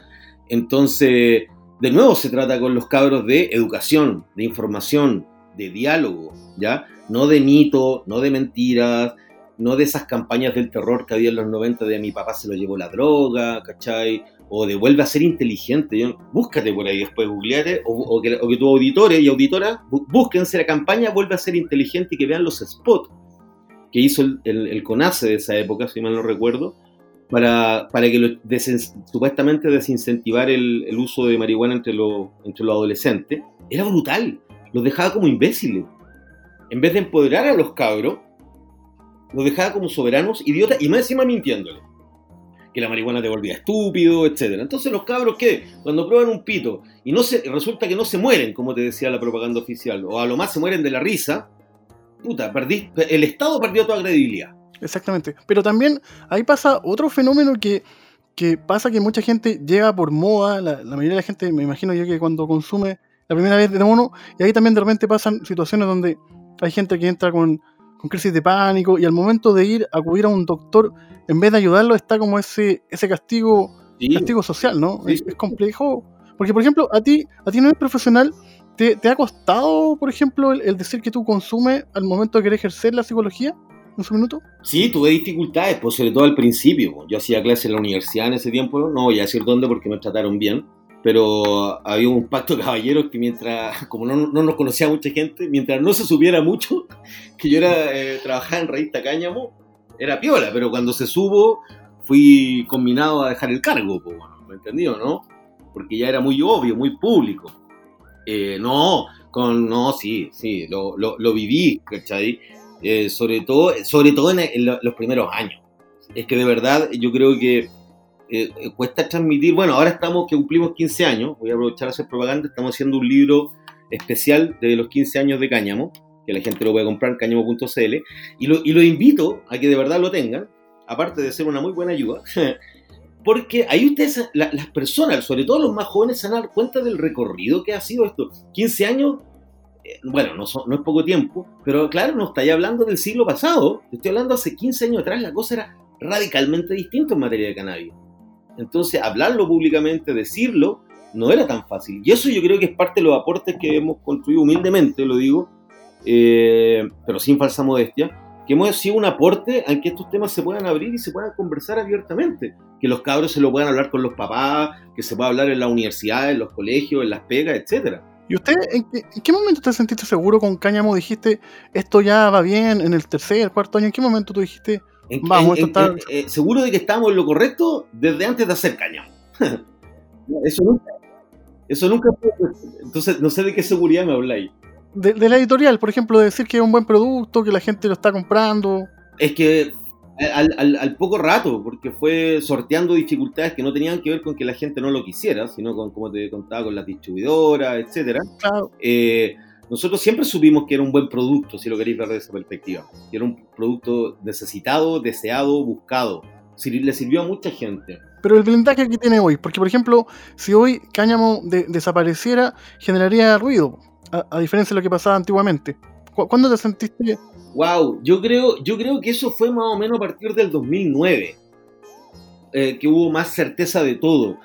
Entonces, de nuevo se trata con los cabros de educación, de información, de diálogo, ¿ya? No de mito, no de mentiras, no de esas campañas del terror que había en los 90 de mi papá se lo llevó la droga, ¿cachai? O de vuelve a ser inteligente. Yo, búscate por ahí después, googleate, o, que, o tus auditores y auditoras búsquense la campaña vuelve a ser inteligente y que vean los spots que hizo el, el, CONACE de esa época, si mal no recuerdo, para, para que lo, supuestamente desincentivar el, el, uso de marihuana entre, los entre los adolescentes. Era brutal, los dejaba como imbéciles. En vez de empoderar a los cabros, los dejaba como soberanos, idiotas y más encima mintiéndole. Que la marihuana te volvía estúpido, etc. Entonces los cabros que cuando prueban un pito y no se, resulta que no se mueren, como te decía la propaganda oficial, o a lo más se mueren de la risa, puta, perdí, el Estado perdió toda credibilidad. Exactamente. Pero también ahí pasa otro fenómeno que, que pasa que mucha gente llega por moda, la, mayoría de la gente, me imagino yo que cuando consume la primera vez de uno, y ahí también de repente pasan situaciones donde hay gente que entra con con crisis de pánico y al momento de ir a acudir a un doctor, en vez de ayudarlo, está como ese, ese castigo, castigo social, ¿no? Es, complejo. Porque, por ejemplo, a ti, a ti no eres profesional, ¿te, ha costado, por ejemplo, el, decir que tú consumes al momento de querer ejercer la psicología? en su minuto? Sí, tuve dificultades, pues sobre todo al principio. Yo hacía clases en la universidad en ese tiempo, no voy a decir dónde porque me trataron bien pero había un pacto de caballeros que mientras, como no, no, nos conocía mucha gente, mientras no se supiera mucho [laughs] que yo era eh, trabajaba en Revista Cáñamo, era piola, pero cuando se subo fui combinado a dejar el cargo, pues, bueno, ¿me entendió, no? Porque ya era muy obvio, muy público. Eh, no, con, no, sí, sí, lo, lo, lo viví, ¿cachai? Eh, sobre todo, sobre todo en, en los primeros años. Es que de verdad yo creo que eh, eh, cuesta transmitir, bueno, ahora estamos que cumplimos 15 años, voy a aprovechar a hacer propaganda, estamos haciendo un libro especial de los 15 años de Cáñamo, que la gente lo puede comprar en cáñamo.cl, y lo, invito a que de verdad lo tengan, aparte de ser una muy buena ayuda, [laughs] porque ahí ustedes, las personas, sobre todo los más jóvenes, se van a dar cuenta del recorrido que ha sido esto. 15 años, eh, bueno, no, no, es poco tiempo, pero claro, no estáis hablando del siglo pasado, estoy hablando hace 15 años atrás, la cosa era radicalmente distinta en materia de cannabis. Entonces, hablarlo públicamente, decirlo, no era tan fácil. Y eso yo creo que es parte de los aportes que hemos construido humildemente, lo digo, eh, pero sin falsa modestia, que hemos sido un aporte a que estos temas se puedan abrir y se puedan conversar abiertamente. Que los cabros se lo puedan hablar con los papás, que se pueda hablar en la universidad, en los colegios, en las pegas, etcétera. ¿Y usted en qué, momento te sentiste seguro con Cáñamo? Dijiste, esto ya va bien en el tercer, cuarto año. ¿En qué momento tú dijiste, Vamos, eh, seguro de que estamos en lo correcto desde antes de hacer caña. [laughs] eso nunca. Eso nunca Entonces, no sé de qué seguridad me habláis. De, de, la editorial, por ejemplo, de decir que es un buen producto, que la gente lo está comprando. Es que al, poco rato, porque fue sorteando dificultades que no tenían que ver con que la gente no lo quisiera, sino con, como te contaba, con las distribuidoras, etcétera. Claro. Eh, nosotros siempre supimos que era un buen producto, si lo queréis ver desde esa perspectiva. Que era un producto necesitado, deseado, buscado. Le sirvió a mucha gente. Pero el blindaje que tiene hoy, porque por ejemplo, si hoy Cáñamo desapareciera, generaría ruido, a, diferencia de lo que pasaba antiguamente. ¿Cuándo te sentiste? Wow, yo creo, yo creo que eso fue más o menos a partir del 2009, eh, que hubo más certeza de todo,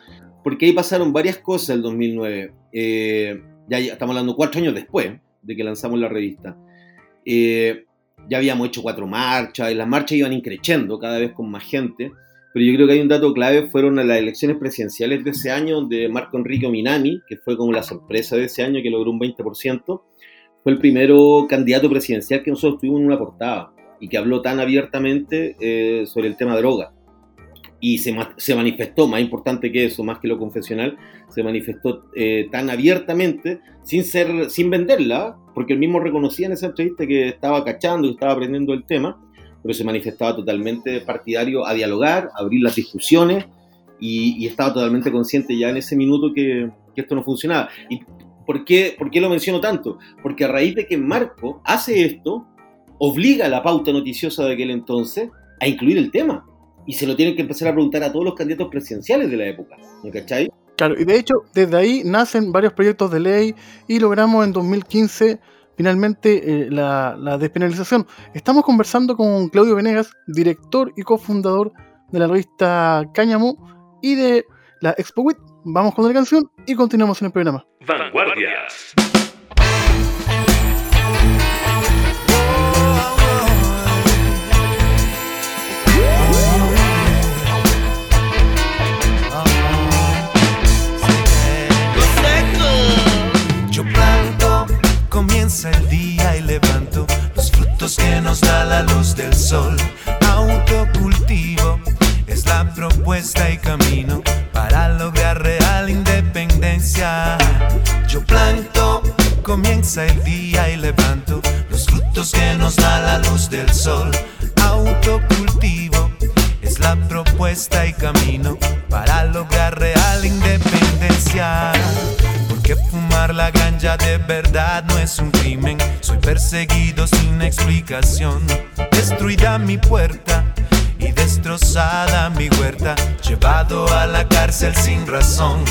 porque ahí pasaron varias cosas el 2009. Eh, ya, estamos hablando cuatro años después de que lanzamos la revista, eh, ya habíamos hecho cuatro marchas, y las marchas iban increciendo cada vez con más gente, pero yo creo que hay un dato clave, fueron las elecciones presidenciales de ese año, donde Marco Enrique Minami, que fue como la sorpresa de ese año, que logró un 20%, fue el primero candidato presidencial que nosotros tuvimos en una portada y que habló tan abiertamente eh, sobre el tema droga y se, se, manifestó, más importante que eso, más que lo confesional, se manifestó eh, tan abiertamente, sin, ser, sin venderla, porque él mismo reconocía en esa entrevista que estaba cachando, y estaba aprendiendo el tema, pero se manifestaba totalmente partidario a dialogar, a abrir las discusiones y, y estaba totalmente consciente ya en ese minuto que, que esto no funcionaba. ¿Y por qué, por qué lo menciono tanto? Porque a raíz de que Marco hace esto, obliga a la pauta noticiosa de aquel entonces a incluir el tema. Y se lo tienen que empezar a preguntar a todos los candidatos presidenciales de la época. ¿Me cachai? Claro, y de hecho, desde ahí nacen varios proyectos de ley y logramos en 2015 finalmente eh, la, la despenalización. Estamos conversando con Claudio Venegas, director y cofundador de la revista Cáñamo y de la Expo WIT. Vamos con la canción y continuamos en el programa. Vanguardias. Frutos que nos da la luz del sol. Autocultivo es la propuesta y camino para lograr real independencia. Yo planto, comienza el día y levanto los frutos que nos da la luz del sol. Autocultivo es la propuesta y camino para lograr real independencia. Porque fumar la ganja de verdad no es un crimen. Soy perseguido sin explicación. Destruida mi puerta y destrozada mi huerta. Llevado a la cárcel sin razón.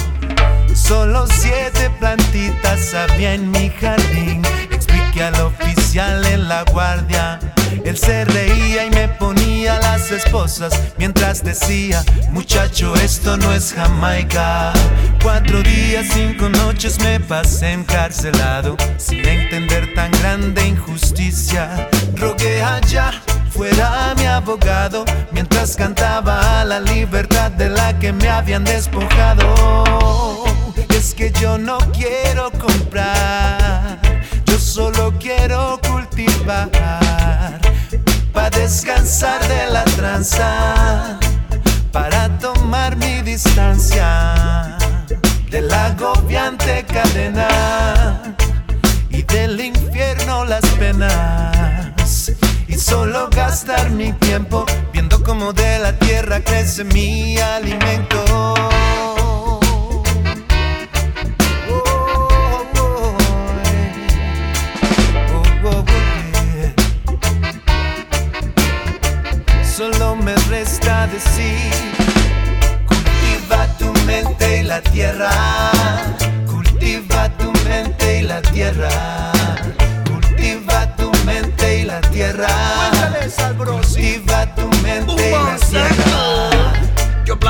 Solo siete plantitas había en mi jardín. Expliqué al oficial en la guardia. Él se reía y me ponía las esposas mientras decía, muchacho, esto no es Jamaica. Cuatro días, cinco noches me pasé encarcelado sin entender tan grande injusticia. Rogué allá fuera mi abogado mientras cantaba a la libertad de la que me habían despojado. Es que yo no quiero comprar, yo solo quiero cultivar para descansar de la tranza, para tomar mi distancia de la agobiante cadena y del infierno las penas. Y solo gastar mi tiempo viendo cómo de la tierra crece mi alimento. Me resta decir, cultiva tu mente y la tierra, cultiva tu mente y la tierra, cultiva tu mente y la tierra, cultiva tu mente y la tierra.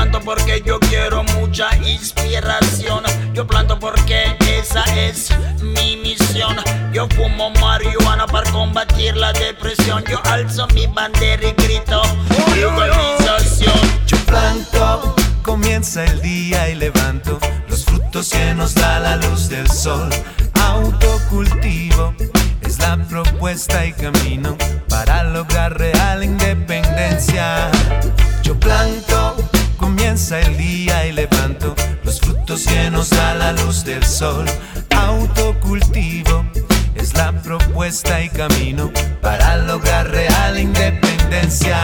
Yo planto porque yo quiero mucha inspiración. Yo planto porque esa es mi misión. Yo fumo marihuana para combatir la depresión. Yo alzo mi bandera y grito legalización. Yo planto, comienza el día y levanto los frutos que nos da la luz del sol. Autocultivo es la propuesta y camino para lograr real independencia. Yo planto, comienza el día y levanto los frutos que nos da la luz del sol. Autocultivo es la propuesta y camino para lograr real independencia.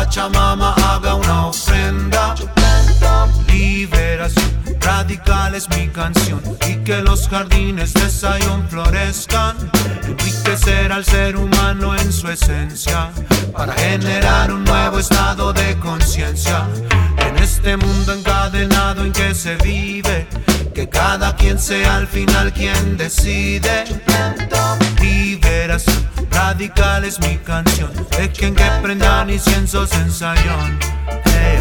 Pachamama haga una ofrenda. Liberación radical es mi canción y que los jardines de Zion florezcan. Enriquecer al ser humano en su esencia para generar un nuevo estado de conciencia en este mundo encadenado en que se vive. Que cada quien sea al final quien decide. Liberación radical es mi canción. De quien que prendan inciensos en Zion. Hey,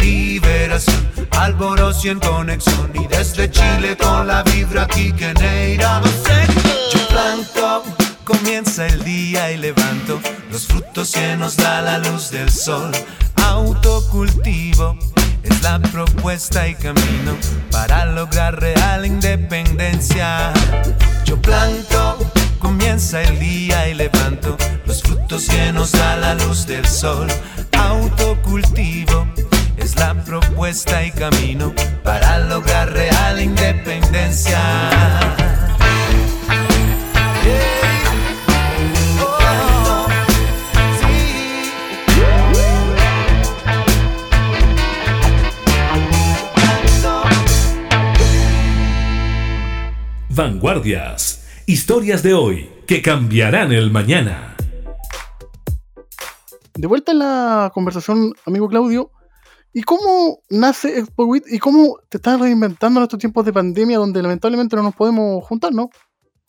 liberación, alborocio en conexión. Y desde Chile con la vibra aquí que neira. Yo planto, comienza el día y levanto los frutos que nos da la luz del sol. Autocultivo es la propuesta y camino para lograr real independencia. Yo planto, comienza el día y levanto los frutos que nos da la luz del sol. Autocultivo es la propuesta y camino para lograr real independencia. Vanguardias. Historias de hoy que cambiarán el mañana. De vuelta en la conversación, amigo Claudio, ¿y cómo nace ExpoWIT y cómo te estás reinventando en estos tiempos de pandemia donde lamentablemente no nos podemos juntar, ¿no?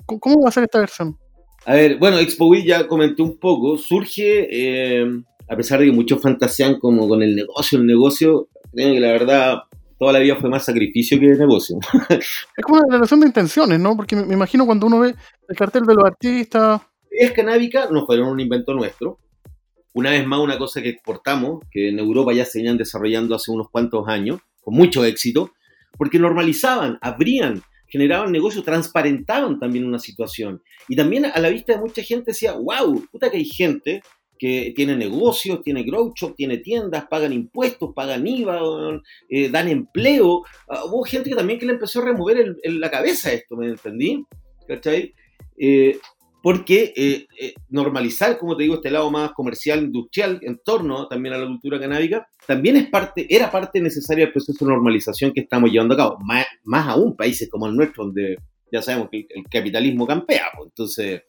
¿Cómo- ¿Cómo va a ser esta versión? A ver, bueno, ExpoWeek ya comenté un poco. Surge, eh, a pesar de que muchos fantasean como con el negocio, el negocio, creo que la verdad toda la vida fue más sacrificio que negocio. [laughs] Es como una declaración de intenciones, ¿no? Porque me, me imagino cuando uno ve el cartel de los artistas, Es canábica, no fueron un invento nuestro. Una vez más, una cosa que exportamos, que en Europa ya se venían desarrollando hace unos cuantos años, con mucho éxito, porque normalizaban, abrían, generaban negocios, transparentaban también una situación. Y también a la vista de mucha gente decía, wow, puta que hay gente que tiene negocios, tiene grow shop, tiene tiendas, pagan impuestos, pagan IVA, eh, dan empleo. Ah, hubo gente que también que le empezó a remover el- el- la cabeza esto, ¿me entendí? ¿Cachai? Eh, porque eh, eh, normalizar, como te digo, este lado más comercial, industrial, en torno también a la cultura canábica, también es parte, era parte necesaria del proceso de normalización que estamos llevando a cabo. Más, más aún países como el nuestro, donde ya sabemos que el, el capitalismo campea. pues. Entonces,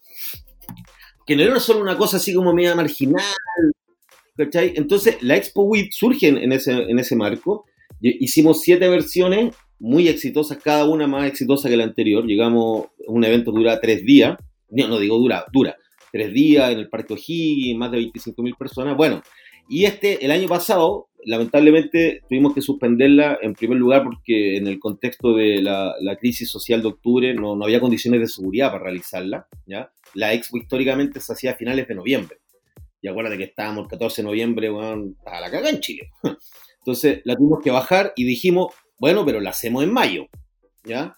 que no era solo una cosa así como media marginal, ¿cachai? Entonces, la Expo WIT surge en, ese, en ese marco. Hicimos siete versiones muy exitosas, cada una más exitosa que la anterior. Llegamos, un evento dura tres días, no, no digo dura, dura, tres días en el Parque O'Higgins, más de 25.000 personas. Bueno, y este, el año pasado, lamentablemente tuvimos que suspenderla en primer lugar porque en el contexto de la, la crisis social de octubre no, no había condiciones de seguridad para realizarla. ¿ya? La expo históricamente se hacía a finales de noviembre. Y acuérdate que estábamos el 14 de noviembre, weón, a la caga en Chile. [laughs] Entonces la tuvimos que bajar y dijimos, bueno, pero la hacemos en mayo. ¿Ya?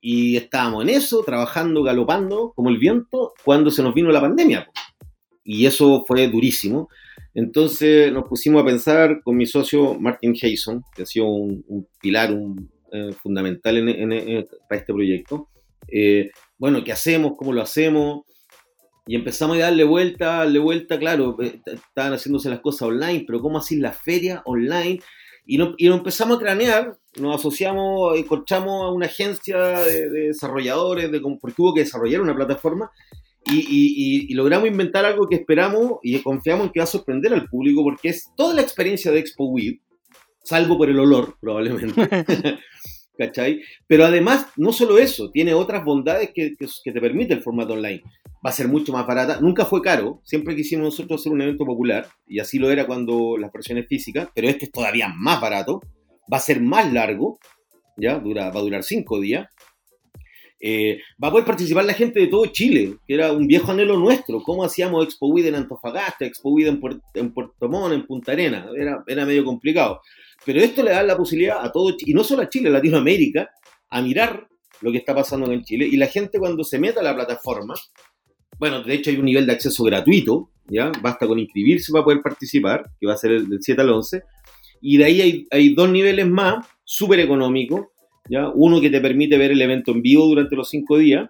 Y estábamos en eso, trabajando, galopando como el viento, cuando se nos vino la pandemia. Y eso fue durísimo. Entonces nos pusimos a pensar con mi socio Martin Jason, que ha sido un, pilar un, eh, fundamental en- en- en- para este proyecto. Eh, bueno, ¿qué hacemos? ¿Cómo lo hacemos? Y empezamos a darle vuelta, darle vuelta, claro, eh, estaban haciéndose las cosas online, pero ¿cómo así la feria online? Y, no- y nos empezamos a cranear, nos asociamos, encontramos a una agencia de, de desarrolladores, de, porque hubo que desarrollar una plataforma, y- y- y logramos inventar algo que esperamos y confiamos en que va a sorprender al público, porque es toda la experiencia de Expo Weed, salvo por el olor, probablemente. [laughs] ¿Cachai? Pero además, no solo eso, tiene otras bondades que, que- que te permite el formato online. Va a ser mucho más barata. Nunca fue caro. Siempre quisimos nosotros hacer un evento popular. Y así lo era cuando las versiones físicas. Pero este es todavía más barato. Va a ser más largo. ¿Ya? Dura, va a durar cinco días. Eh, va a poder participar la gente de todo Chile, que era un viejo anhelo nuestro. ¿Cómo hacíamos Expo Weed en Antofagasta, Expo Weed en, Puer- en Puerto Montt, en Punta Arena? Era, era medio complicado. Pero esto le da la posibilidad a todo, y no solo a Chile, a Latinoamérica, a mirar lo que está pasando en Chile. Y la gente cuando se meta a la plataforma, bueno, de hecho hay un nivel de acceso gratuito, ¿ya? Basta con inscribirse para poder participar, que va a ser el del 7 al 11. Y de ahí hay, hay dos niveles más, súper económicos, ¿ya? Uno que te permite ver el evento en vivo durante los cinco días,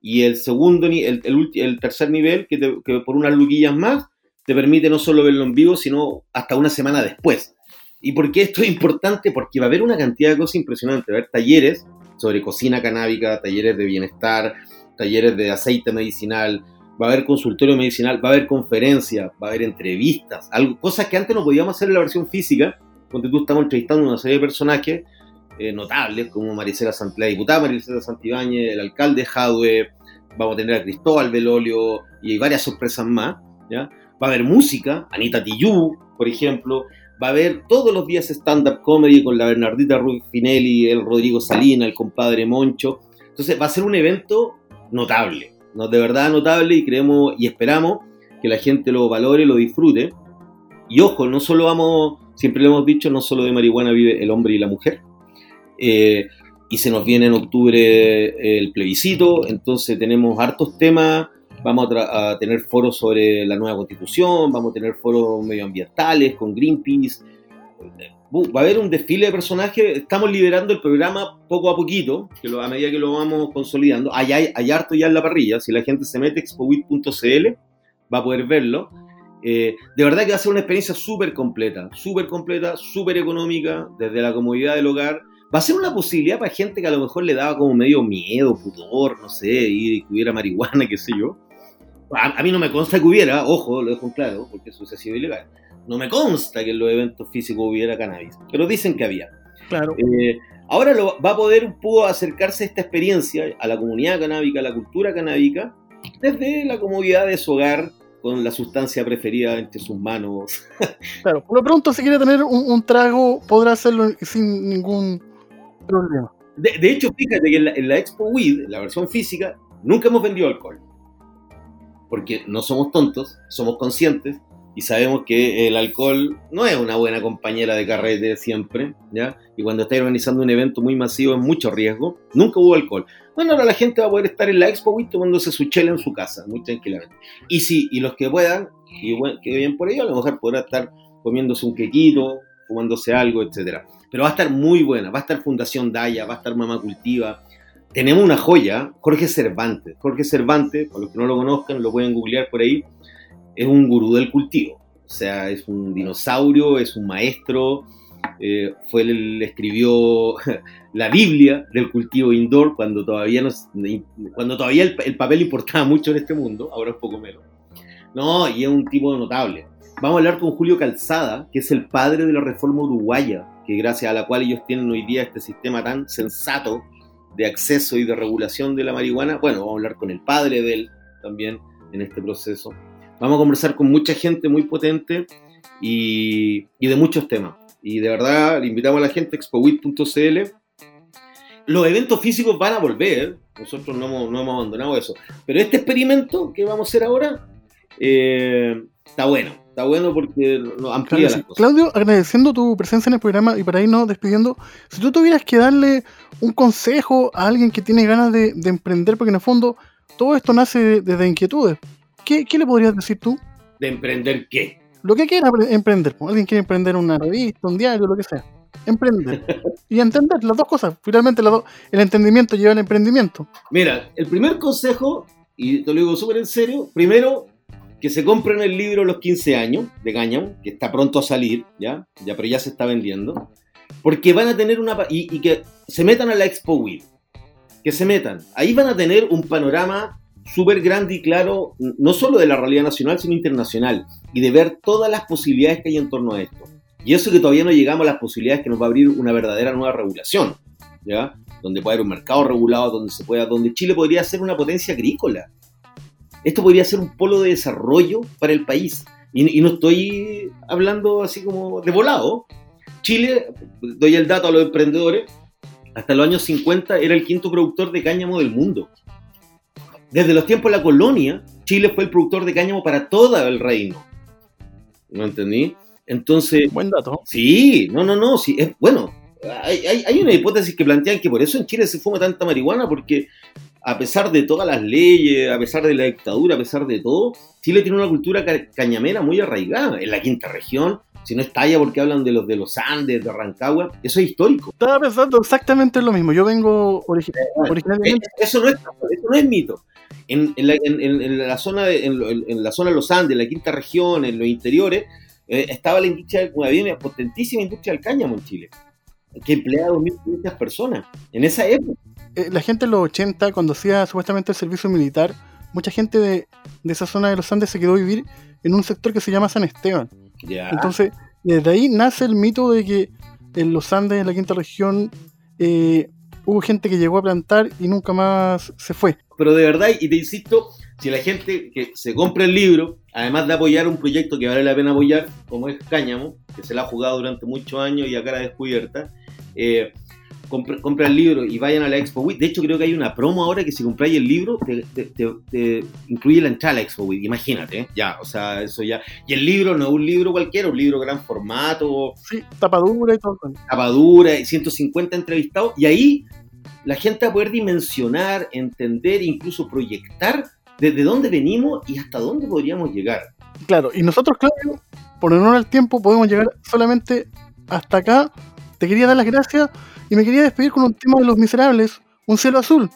Y el segundo, el, el, el tercer nivel, que, te- que por unas luquillas más, te permite no solo verlo en vivo, sino hasta una semana después. ¿Y por qué esto es importante? Porque va a haber una cantidad de cosas impresionantes. Va a haber talleres sobre cocina canábica, talleres de bienestar, talleres de aceite medicinal, va a haber consultorio medicinal, va a haber conferencias, va a haber entrevistas, algo, cosas que antes no podíamos hacer en la versión física, donde tú estamos entrevistando una serie de personajes eh, notables, como Maricela Sant- diputada Maricela Santibáñez, el alcalde Jadwe, vamos a tener a Cristóbal Belolio y varias sorpresas más, ¿ya? Va a haber música, Anita Tijoux, por ejemplo, va a haber todos los días stand-up comedy con la Bernardita Rufinelli, el Rodrigo Salina, el compadre Moncho. Entonces va a ser un evento notable, ¿no? de verdad notable y creemos y esperamos que la gente lo valore, lo disfrute. Y ojo, no solo vamos, siempre le hemos dicho, no solo de marihuana vive el hombre y la mujer. Eh, y se nos viene en octubre el plebiscito, entonces tenemos hartos temas, vamos a, tener foros sobre la nueva constitución, vamos a tener foros medioambientales con Greenpeace, va a haber un desfile de personajes, estamos liberando el programa poco a poquito, que a medida que lo vamos consolidando, hay, hay, hay harto ya en la parrilla, si la gente se mete expowit.cl va a poder verlo. Eh, de verdad que va a ser una experiencia súper completa, súper completa, súper económica, desde la comodidad del hogar. Va a ser una posibilidad para gente que a lo mejor le daba como medio miedo, pudor, no sé, y hubiera marihuana, [laughs] qué sé yo. A, a mí no me consta que hubiera, ojo, lo dejo en claro, porque eso ha sido ilegal. No me consta que en los eventos físicos hubiera cannabis, pero dicen que había. Claro. Eh, ahora lo, va a poder un poco acercarse esta experiencia a la comunidad canábica, a la cultura canábica, desde la comodidad de su hogar, con la sustancia preferida entre sus manos. [laughs] Claro, por lo pronto, si quiere tener un, un trago, podrá hacerlo sin ningún problema. De, de hecho, fíjate que en la, en la Expo Weed, la versión física, nunca hemos vendido alcohol. Porque no somos tontos, somos conscientes y sabemos que el alcohol no es una buena compañera de carrete siempre, ¿ya? Y cuando estáis organizando un evento muy masivo es mucho riesgo. Nunca hubo alcohol. Bueno, ahora la gente va a poder estar en la Expo Weed tomándose su chela en su casa, muy tranquilamente. Y sí, y los que puedan, y que bien por ello, a lo mejor podrá estar comiéndose un quequito, fumándose algo, etcétera. Pero va a estar muy buena, va a estar Fundación Daya, va a estar Mamá Cultiva. Tenemos una joya, Jorge Cervantes. Jorge Cervantes, para los que no lo conozcan, lo pueden googlear por ahí, es un gurú del cultivo. O sea, es un dinosaurio, es un maestro, eh, fue el, escribió [laughs] la Biblia del cultivo indoor cuando todavía, no, cuando todavía el, el papel importaba mucho en este mundo, ahora es poco menos. No, y es un tipo notable. Vamos a hablar con Julio Calzada, que es el padre de la reforma uruguaya, que gracias a la cual ellos tienen hoy día este sistema tan sensato de acceso y de regulación de la marihuana. Bueno, vamos a hablar con el padre de él también en este proceso. Vamos a conversar con mucha gente muy potente y, de muchos temas. Y de verdad, le invitamos a la gente a expowit.cl. Los eventos físicos van a volver, nosotros no hemos, no abandonado eso. Pero este experimento que vamos a hacer ahora eh, está bueno, está bueno porque nos amplía Claro, las sí. cosas. Claudio, agradeciendo tu presencia en el programa y para irnos despidiendo, si tú tuvieras que darle un consejo a alguien que tiene ganas de, de emprender, porque en el fondo todo esto nace de- desde inquietudes, ¿qué, qué le podrías decir tú? ¿De emprender qué? Lo que quiera pre- emprender, pues, alguien quiere emprender una revista, un diario, lo que sea. Emprender. [laughs] y entender las dos cosas. Finalmente, las dos- el entendimiento lleva al emprendimiento. Mira, el primer consejo, y te lo digo súper en serio, primero, que se compren el libro Los 15 años de Cáñamo, que está pronto a salir, ¿ya? ya pero ya se está vendiendo, porque van a tener una... Y, y que se metan a la Expo Weed, que se metan. Ahí van a tener un panorama súper grande y claro, no solo de la realidad nacional, sino internacional, y de ver todas las posibilidades que hay en torno a esto. Y eso que todavía no llegamos a las posibilidades que nos va a abrir una verdadera nueva regulación, ¿ya? Donde puede haber un mercado regulado, donde se pueda, donde Chile podría ser una potencia agrícola. Esto podría ser un polo de desarrollo para el país. Y, y no estoy hablando así como de volado. Chile, doy el dato a los emprendedores, hasta los años 50 era el quinto productor de cáñamo del mundo. Desde los tiempos de la colonia, Chile fue el productor de cáñamo para todo el reino. ¿No entendí? Entonces, Buen dato. Sí, no, no, no, sí, es bueno. Hay, hay- hay una hipótesis que plantean que por eso en Chile se fuma tanta marihuana, porque a pesar de todas las leyes, a pesar de la dictadura, a pesar de todo, Chile tiene una cultura ca- cañamera muy arraigada. En la quinta región, si no está allá porque hablan de los de los Andes, de Rancagua, eso es histórico. Estaba pensando exactamente en lo mismo. Yo vengo origi- Eh, originalmente. Eso no es, eso no es mito. en, en la, en- en- la zona de, en la zona de los Andes, en la quinta región, en los interiores, eh, estaba la industria, había una potentísima industria del cáñamo en Chile, que empleaba a 2.500 personas en esa época. Eh, la gente en los 80, cuando hacía supuestamente el servicio militar, mucha gente de, de esa zona de los Andes se quedó a vivir en un sector que se llama San Esteban. Ya. Entonces, desde ahí nace el mito de que en los Andes, en la quinta región, eh, hubo gente que llegó a plantar y nunca más se fue. Pero de verdad, y te insisto, si la gente que se compra el libro, además de apoyar un proyecto que vale la pena apoyar, como es Cáñamo, que se la ha jugado durante muchos años y a cara descubierta, eh, compra, compra el libro y vayan a la Expo Week. De hecho, creo que hay una promo ahora que si compráis el libro, te, te- te- te incluye la entrada a la Expo Week. Imagínate, ¿eh? ya, o sea, eso ya. Y el libro no es un libro cualquiera, un libro gran formato, Sí, tapadura y todo. tapadura, y 150 entrevistados, y ahí la gente va a poder dimensionar, entender, incluso proyectar desde dónde venimos y hasta dónde podríamos llegar. Claro, y nosotros, Claudio, por honor al tiempo, podemos llegar solamente hasta acá. Te quería dar las gracias y me quería despedir con un tema de Los Miserables, Un cielo azul.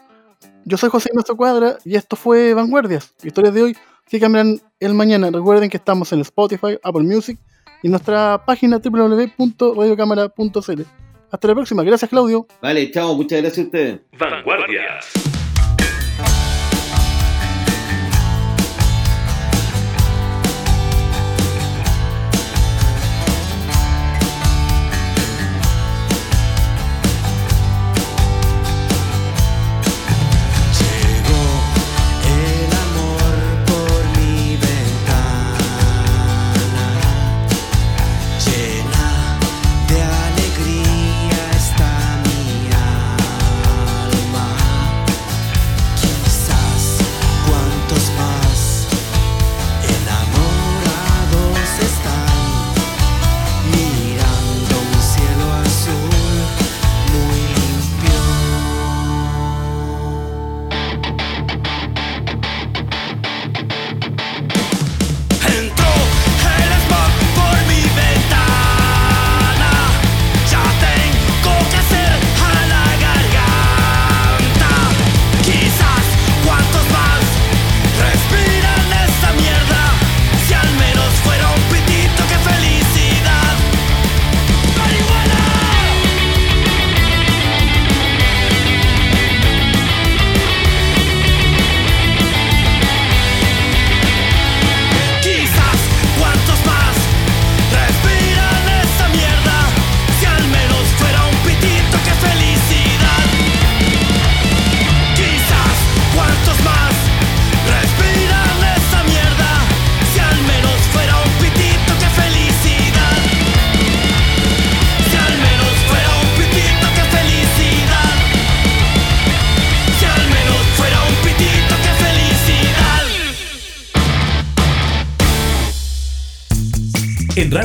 Yo soy José Ignacio Cuadra y esto fue Vanguardias, historias de hoy que cambiarán el mañana. Recuerden que estamos en Spotify, Apple Music y nuestra página www.radiocámara.cl. Hasta la próxima. Gracias, Claudio. Vale, chao, muchas gracias a ustedes. Vanguardias.